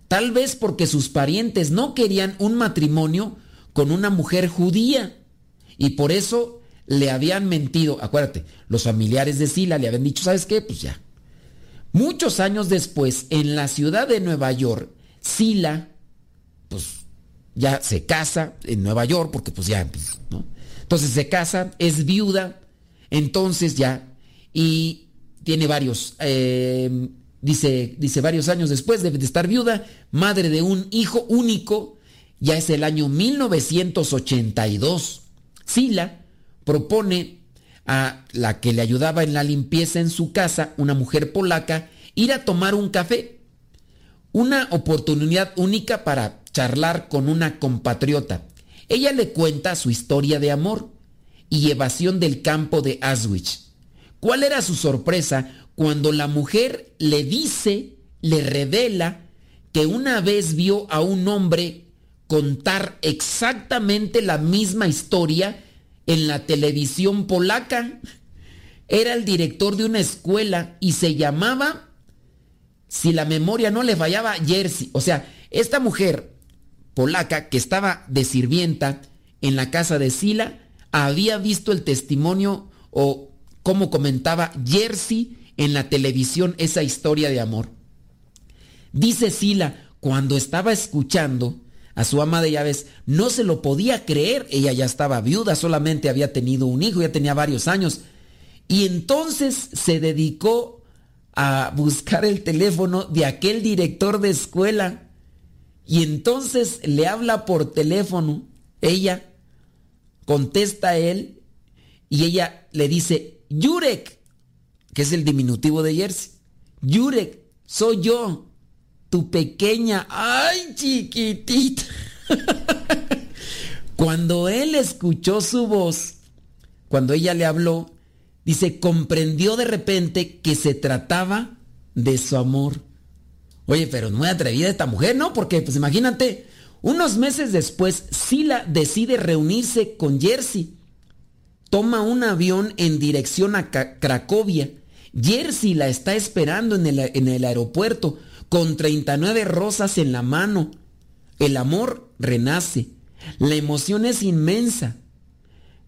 Speaker 2: Tal vez porque sus parientes no querían un matrimonio con una mujer judía. Y por eso le habían mentido. Acuérdate, los familiares de Sila le habían dicho, ¿sabes qué? Pues ya. Muchos años después, en la ciudad de Nueva York, Sila, pues ya se casa en Nueva York, porque pues ya, pues, ¿no? Entonces se casa, es viuda, entonces ya, y tiene varios, eh, dice, dice varios años después de, de estar viuda, madre de un hijo único, ya es el año 1982. Sila propone a la que le ayudaba en la limpieza en su casa, una mujer polaca, ir a tomar un café. Una oportunidad única para charlar con una compatriota. Ella le cuenta su historia de amor y evasión del campo de Auschwitz. ¿Cuál era su sorpresa cuando la mujer le dice, le revela que una vez vio a un hombre contar exactamente la misma historia en la televisión polaca? Era el director de una escuela y se llamaba, si la memoria no le fallaba, Jersey. O sea, esta mujer polaca que estaba de sirvienta en la casa de Sila había visto el testimonio o cómo comentaba Jersey en la televisión esa historia de amor. Dice Sila, cuando estaba escuchando a su ama de llaves, no se lo podía creer. Ella ya estaba viuda, solamente había tenido un hijo, ya tenía varios años. Y entonces se dedicó a buscar el teléfono de aquel director de escuela. Y entonces le habla por teléfono. Ella contesta a él y ella le dice, Yurek, que es el diminutivo de Jersey. Yurek, soy yo, tu pequeña. ¡Ay, chiquitita! Cuando él escuchó su voz, cuando ella le habló, dice, comprendió de repente que se trataba de su amor. Oye, pero muy atrevida esta mujer, ¿no? Porque, pues imagínate, unos meses después, Sila decide reunirse con Jersey. toma un avión en dirección a Cracovia. Jersey la está esperando en el, en el aeropuerto con 39 rosas en la mano. El amor renace. La emoción es inmensa.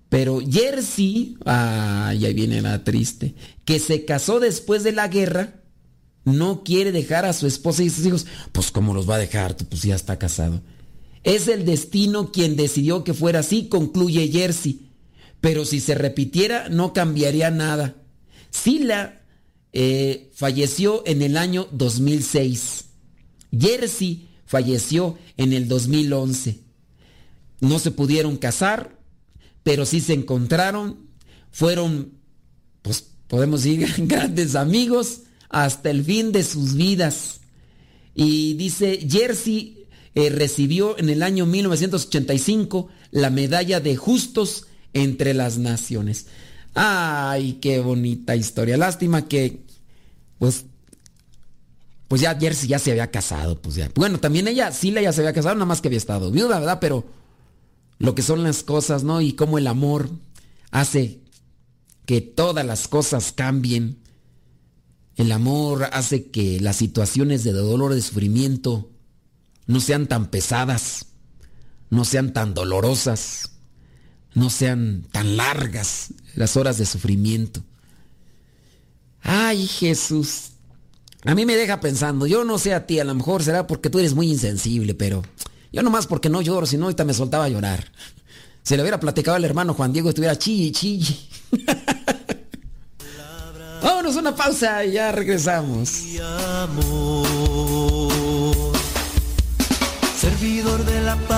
Speaker 2: Pero Jersey, ay, ahí viene la triste, que se casó después de la guerra, no quiere dejar a su esposa y sus hijos. Pues ¿cómo los va a dejar? Pues ya está casado. Es el destino quien decidió que fuera así, concluye Jersey. Pero si se repitiera, no cambiaría nada. Sila eh, falleció en el año 2006. Jersey falleció en el 2011. No se pudieron casar, pero sí se encontraron. Fueron, pues podemos decir, grandes amigos hasta el fin de sus vidas. Y dice, Jersey eh, recibió en el año 1985 la medalla de justos entre las naciones. Ay, qué bonita historia. Lástima que, pues, pues ya Jersey ya se había casado, pues ya. Bueno, también ella, sí, ya se había casado, nada más que había estado viuda, ¿verdad? Pero lo que son las cosas, ¿no? Y cómo el amor hace que todas las cosas cambien. El amor hace que las situaciones de dolor, de sufrimiento, no sean tan pesadas, no sean tan dolorosas, no sean tan largas las horas de sufrimiento. Ay, Jesús. A mí me deja pensando, yo no sé a ti, a lo mejor será porque tú eres muy insensible, pero yo nomás porque no lloro, si no ahorita me soltaba a llorar. Se le hubiera platicado al hermano Juan Diego, estuviera chille, chille. Vámonos una pausa y ya regresamos.
Speaker 1: servidor de la palabra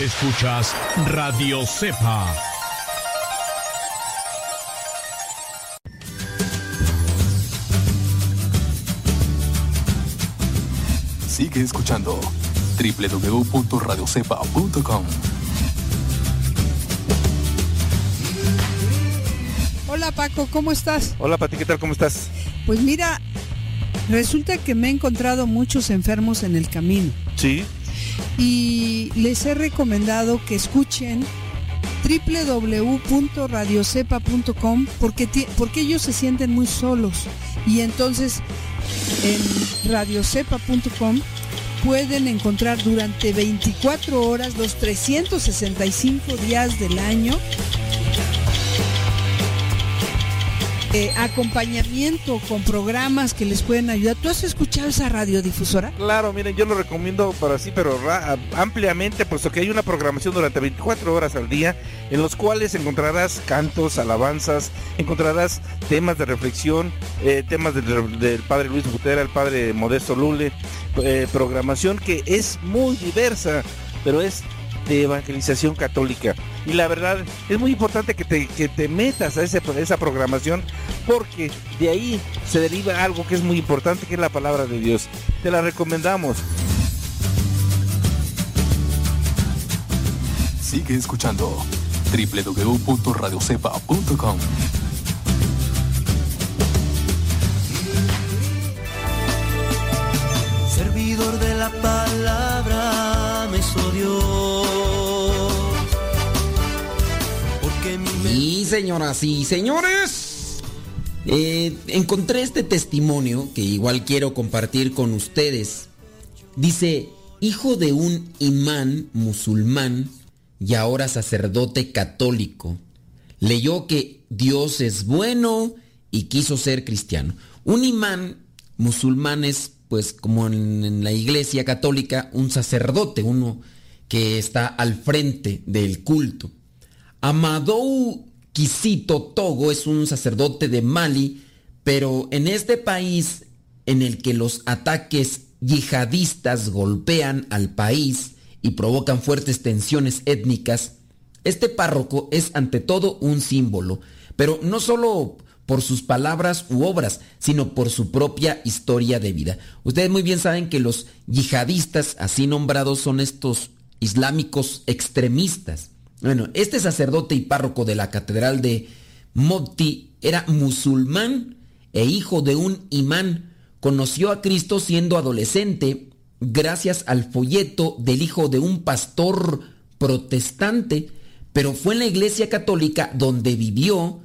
Speaker 7: Escuchas Radio Cepa.
Speaker 13: Sigue escuchando www.radiocepa.com.
Speaker 14: Hola Paco, ¿cómo estás?
Speaker 15: Hola Pati, ¿qué tal? ¿Cómo estás?
Speaker 14: Pues mira, resulta que me he encontrado muchos enfermos en el camino
Speaker 15: Sí.
Speaker 14: Y les he recomendado que escuchen www.radiocepa.com porque, porque ellos se sienten muy solos. Y entonces en radiocepa.com pueden encontrar durante 24 horas los 365 días del año eh, acompañamiento con programas que les pueden ayudar. ¿Tú has escuchado esa radiodifusora?
Speaker 15: Claro, miren, yo lo recomiendo para sí, pero ampliamente, puesto que hay una programación durante 24 horas al día, en los cuales encontrarás cantos, alabanzas, encontrarás temas de reflexión, eh, temas del, del padre Luis Butera, el padre Modesto Lule, eh, programación que es muy diversa, pero es de evangelización católica. Y la verdad es muy importante que te, que te metas a ese- esa programación porque de ahí se deriva algo que es muy importante, que es la palabra de Dios. Te la recomendamos.
Speaker 13: Sigue escuchando www.radiocepa.com.
Speaker 2: señoras y señores. Eh, encontré este testimonio que igual quiero compartir con ustedes. Dice, hijo de un imán musulmán y ahora sacerdote católico. Leyó que Dios es bueno y quiso ser cristiano. Un imán musulmán es, pues como en, en la iglesia católica, un sacerdote, uno que está al frente del culto. Amadou Quisito Togo es un sacerdote de Mali, pero en este país en el que los ataques yihadistas golpean al país y provocan fuertes tensiones étnicas, este párroco es ante todo un símbolo, pero no solo por sus palabras u obras, sino por su propia historia de vida. Ustedes muy bien saben que los yihadistas, así nombrados, son estos islámicos extremistas. Bueno, este sacerdote y párroco de la catedral de Mopti era musulmán e hijo de un imán. Conoció a Cristo siendo adolescente gracias al folleto del hijo de un pastor protestante, pero fue en la iglesia católica donde vivió,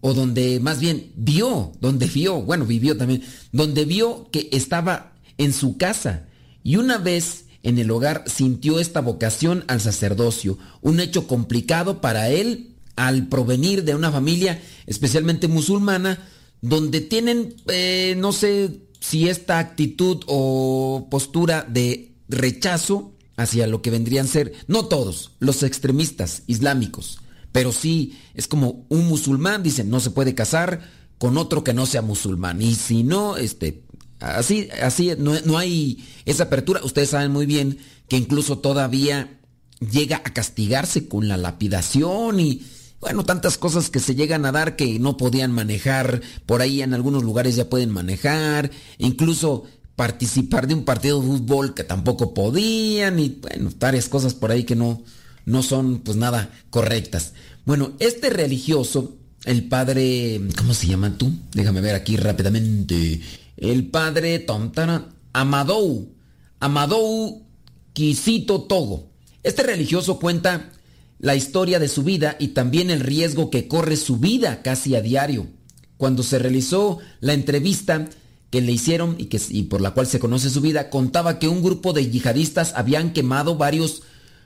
Speaker 2: o donde más bien vio, donde vio, bueno, vivió también, donde vio que estaba en su casa. Y una vez en el hogar sintió esta vocación al sacerdocio, un hecho complicado para él al provenir de una familia especialmente musulmana, donde tienen, eh, no sé si esta actitud o postura de rechazo hacia lo que vendrían a ser, no todos, los extremistas islámicos, pero sí es como un musulmán, dicen, no se puede casar con otro que no sea musulmán, y si no, este, Así, así, no, no, hay esa apertura. Ustedes saben muy bien que incluso todavía llega a castigarse con la lapidación y, bueno, tantas cosas que se llegan a dar que no podían manejar. Por ahí en algunos lugares ya pueden manejar. Incluso participar de un partido de fútbol que tampoco podían y, bueno, varias cosas por ahí que no, no son pues nada correctas. Bueno, este religioso, el padre, ¿cómo se llama tú? Déjame ver aquí rápidamente el padre Tontana Amadou, Amadou Quisito Togo. Este religioso cuenta la historia de su vida y también el riesgo que corre su vida casi a diario. Cuando se realizó la entrevista que le hicieron y, que, y por la cual se conoce su vida, contaba que un grupo de yihadistas habían quemado varios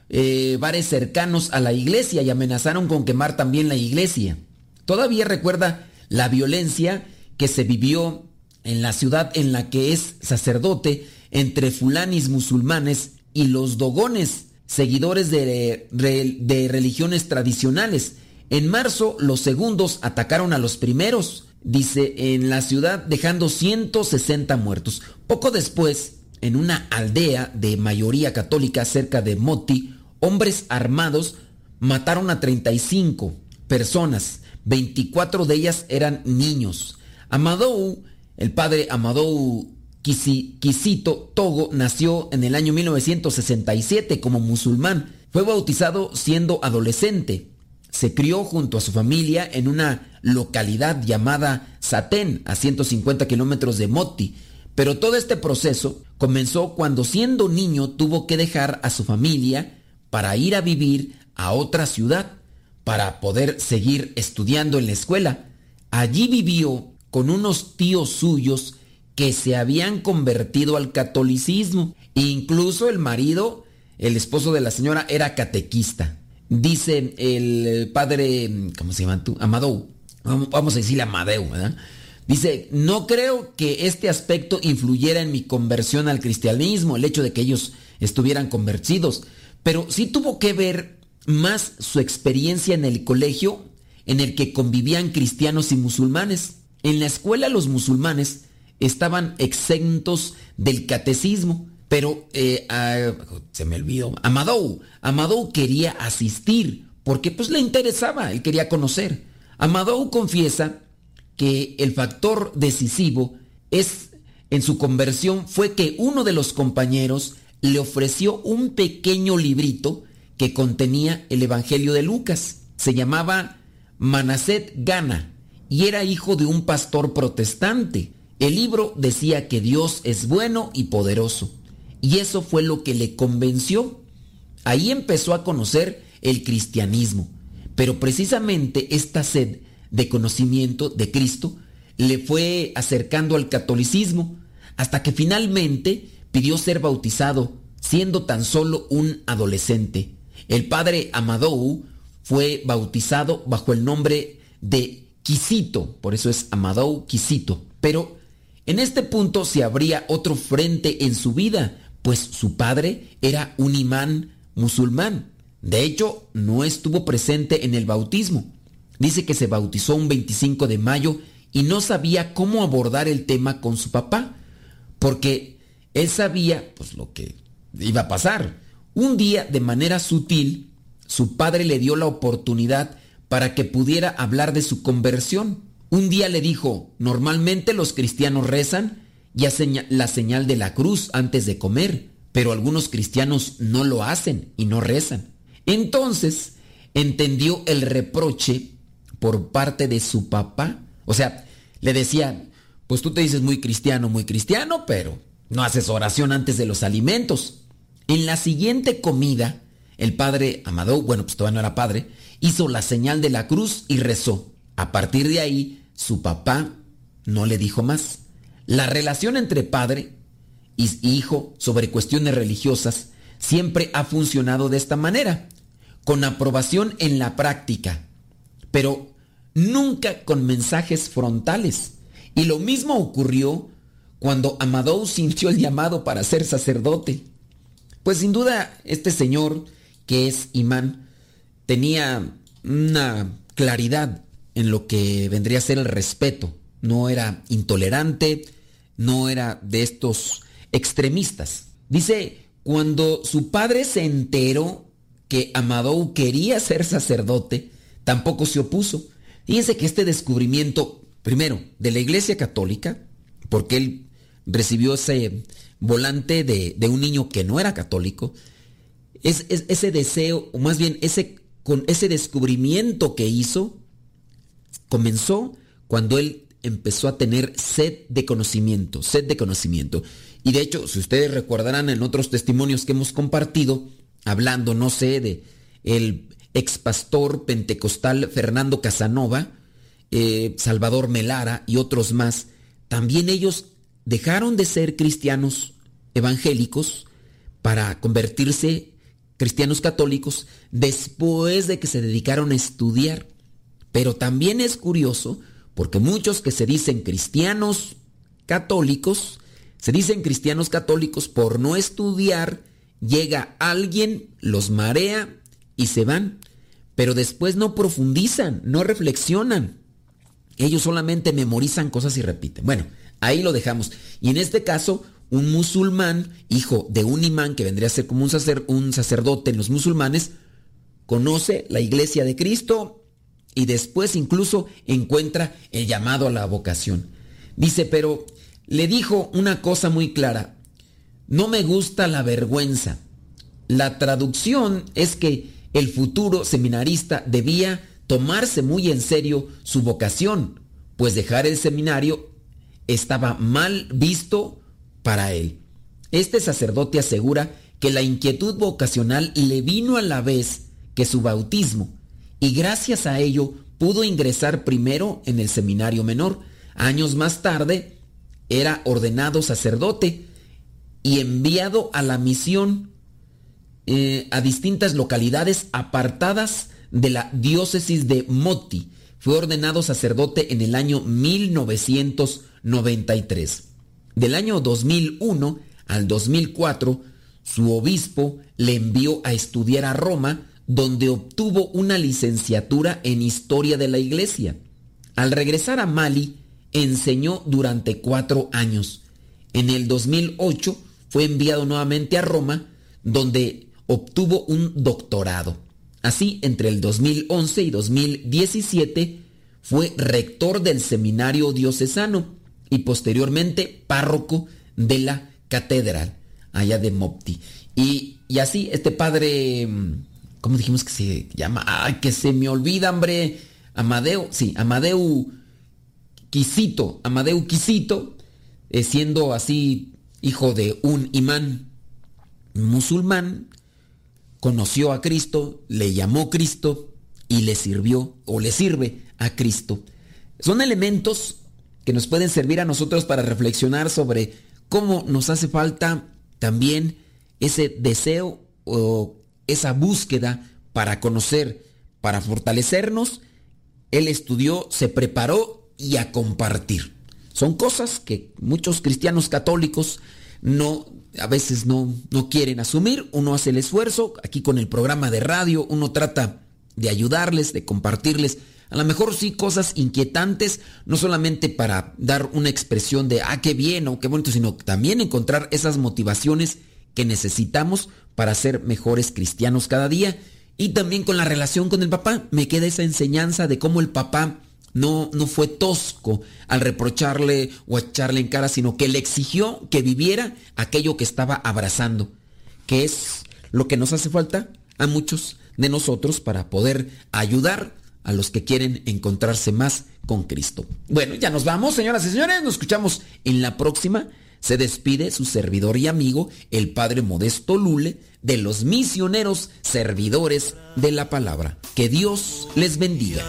Speaker 2: eh, bares cercanos a la iglesia y amenazaron con quemar también la iglesia. Todavía recuerda la violencia que se vivió en la ciudad en la que es sacerdote entre fulanis musulmanes y los dogones, seguidores de, de, religiones tradicionales. En marzo los segundos atacaron a los primeros, dice, en la ciudad dejando 160 muertos. Poco después, en una aldea de mayoría católica cerca de Moti, hombres armados mataron a 35 personas, 24 de ellas eran niños. Amadou el padre Amadou Quisito Togo nació en el año 1967 como musulmán. Fue bautizado siendo adolescente. Se crió junto a su familia en una localidad llamada Satén, a 150 kilómetros de Moti. Pero todo este proceso comenzó cuando siendo niño tuvo que dejar a su familia para ir a vivir a otra ciudad, para poder seguir estudiando en la escuela. Allí vivió con unos tíos suyos que se habían convertido al catolicismo. Incluso el marido, el esposo de la señora, era catequista. Dice el padre, ¿cómo se llama tú? Amadou. Vamos a decirle Amadeu, ¿verdad? Dice, no creo que este aspecto influyera en mi conversión al cristianismo, el hecho de que ellos estuvieran convertidos, pero sí tuvo que ver más su experiencia en el colegio en el que convivían cristianos y musulmanes. En la escuela los musulmanes estaban exentos del catecismo, pero eh, se me olvidó, Amadou, Amadou quería asistir porque pues le interesaba, él quería conocer. Amadou confiesa que el factor decisivo es en su conversión fue que uno de los compañeros le ofreció un pequeño librito que contenía el Evangelio de Lucas. Se llamaba Manaset Gana y era hijo de un pastor protestante. El libro decía que Dios es bueno y poderoso. Y eso fue lo que le convenció. Ahí empezó a conocer el cristianismo. Pero precisamente esta sed de conocimiento de Cristo le fue acercando al catolicismo hasta que finalmente pidió ser bautizado, siendo tan solo un adolescente. El padre Amadou fue bautizado bajo el nombre de Quisito, por eso es Amadou Quisito. Pero en este punto se abría otro frente en su vida, pues su padre era un imán musulmán. De hecho, no estuvo presente en el bautismo. Dice que se bautizó un 25 de mayo y no sabía cómo abordar el tema con su papá, porque él sabía pues lo que iba a pasar. Un día, de manera sutil, su padre le dio la oportunidad para que pudiera hablar de su conversión. Un día le dijo, normalmente los cristianos rezan y hacen la señal de la cruz antes de comer, pero algunos cristianos no lo hacen y no rezan. Entonces entendió el reproche por parte de su papá. O sea, le decía, pues tú te dices muy cristiano, muy cristiano, pero no haces oración antes de los alimentos. En la siguiente comida, el padre Amadou, bueno, pues todavía no era padre, hizo la señal de la cruz y rezó. A partir de ahí, su papá no le dijo más. La relación entre padre y hijo sobre cuestiones religiosas siempre ha funcionado de esta manera, con aprobación en la práctica, pero nunca con mensajes frontales. Y lo mismo ocurrió cuando Amadou sintió el llamado para ser sacerdote. Pues sin duda este señor, que es imán, tenía una claridad en lo que vendría a ser el respeto. No era intolerante, no era de estos extremistas. Dice, cuando su padre se enteró que Amadou quería ser sacerdote, tampoco se opuso. Fíjense que este descubrimiento, primero, de la Iglesia Católica, porque él recibió ese volante de, un niño que no era católico, es, ese deseo, o más bien ese, con ese descubrimiento que hizo, comenzó cuando él empezó a tener sed de conocimiento, sed de conocimiento. Y de hecho, si ustedes recordarán en otros testimonios que hemos compartido, hablando, no sé, de el ex pastor pentecostal Fernando Casanova, eh, Salvador Melara y otros más, también ellos dejaron de ser cristianos evangélicos para convertirse cristianos católicos después de que se dedicaron a estudiar. Pero también es curioso porque muchos que se dicen cristianos católicos, se dicen cristianos católicos por no estudiar, llega alguien, los marea y se van, pero después no profundizan, no reflexionan. Ellos solamente memorizan cosas y repiten. Bueno, ahí lo dejamos. Y en este caso, un musulmán, hijo de un imán que vendría a ser como un, sacer, un sacerdote en los musulmanes, conoce la iglesia de Cristo y después incluso encuentra el llamado a la vocación. Dice, pero le dijo una cosa muy clara, no me gusta la vergüenza. La traducción es que el futuro seminarista debía tomarse muy en serio su vocación, pues dejar el seminario estaba mal visto para él. Este sacerdote asegura que la inquietud vocacional le vino a la vez que su bautismo, y gracias a ello pudo ingresar primero en el seminario menor. Años más tarde era ordenado sacerdote y enviado a la misión eh, a distintas localidades apartadas de la diócesis de Moti. Fue ordenado sacerdote en el año 1993. Del año 2001 al 2004, su obispo le envió a estudiar a Roma, donde obtuvo una licenciatura en historia de la iglesia. Al regresar a Mali, enseñó durante cuatro años. En el 2008 fue enviado nuevamente a Roma, donde obtuvo un doctorado. Así, entre el 2011 y 2017, fue rector del seminario diocesano y posteriormente párroco de la catedral, allá de Mopti. Y, y así, este padre, ¿cómo dijimos que se llama? ¡Ay, que se me olvida, hombre! Amadeo, sí, Amadeu Quisito, Amadeu Quisito, eh, siendo así hijo de un imán musulmán, conoció a Cristo, le llamó Cristo y le sirvió o le sirve a Cristo. Son elementos que nos pueden servir a nosotros para reflexionar sobre cómo nos hace falta también ese deseo o esa búsqueda para conocer, para fortalecernos. Él estudió, se preparó y a compartir. Son cosas que muchos cristianos católicos no a veces no, no quieren asumir. Uno hace el esfuerzo. Aquí con el programa de radio uno trata de ayudarles, de compartirles. A lo mejor sí cosas inquietantes, no solamente para dar una expresión de, ah, qué bien o qué bonito, sino también encontrar esas motivaciones que necesitamos para ser mejores cristianos cada día. Y también con la relación con el papá, me queda esa enseñanza de cómo el papá no, no fue tosco al reprocharle o echarle en cara, sino que le exigió que viviera aquello que estaba abrazando, que es lo que nos hace falta a muchos de nosotros para poder ayudar a los que quieren encontrarse más con Cristo. Bueno, ya nos vamos, señoras y señores, nos escuchamos en la próxima. Se despide su servidor y amigo, el Padre Modesto Lule, de los misioneros servidores de la palabra. Que Dios les bendiga.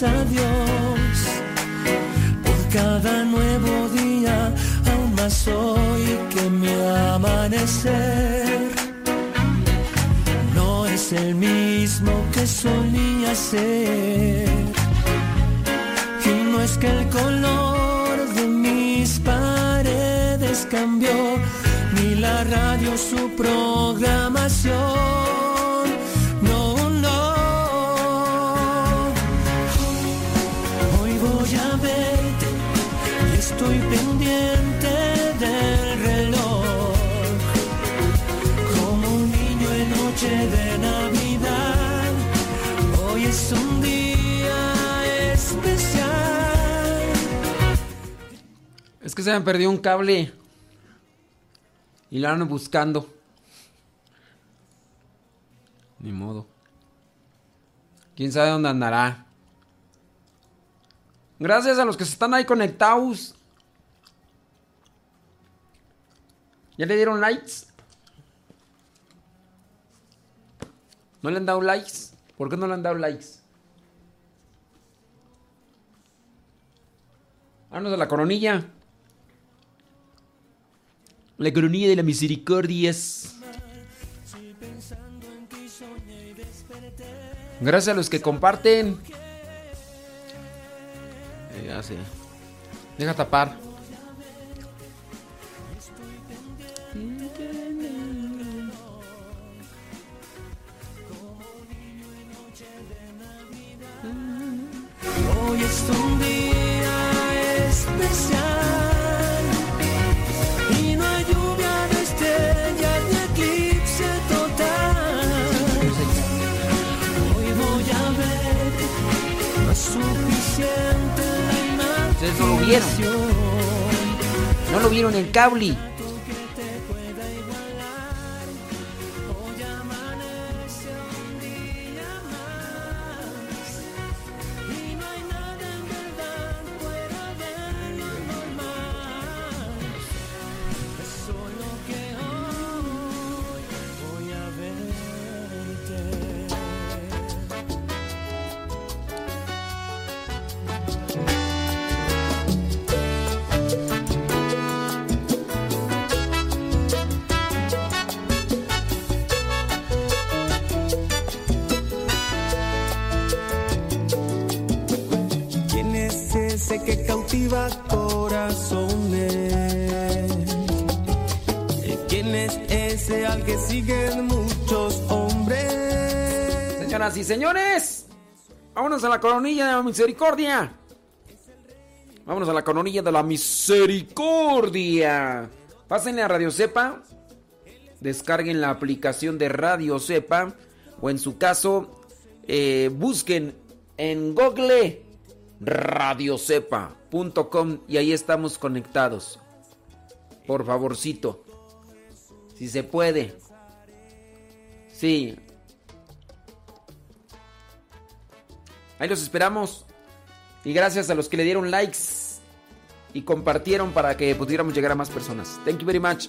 Speaker 16: Gracias a Dios por cada nuevo día, aún más hoy que mi amanecer no es el mismo que solía ser. Y no es que el color de mis paredes cambió, ni la radio su programación.
Speaker 2: Que se me perdió un cable. Y lo ando buscando. Ni modo. ¿Quién sabe dónde andará? Gracias a los que se están ahí conectados. ¿Ya le dieron likes? ¿No le han dado likes? ¿Por qué no le han dado likes? Vámonos a la coronilla. La coronilla de la misericordia. Gracias a los que comparten. Eh. Deja tapar.
Speaker 16: Hoy es
Speaker 2: Ustedes no lo vieron. No lo vieron en cable. Señores, vámonos a la coronilla de la misericordia. Vámonos a la coronilla de la misericordia. Pásenle a Radio Cepa. Descarguen la aplicación de Radio Cepa. O en su caso, eh, busquen en Google radiocepa.com y ahí estamos conectados. Por favorcito. Si se puede. Sí. Ahí los esperamos. Y gracias a los que le dieron likes y compartieron para que pudiéramos llegar a más personas. Thank you very much.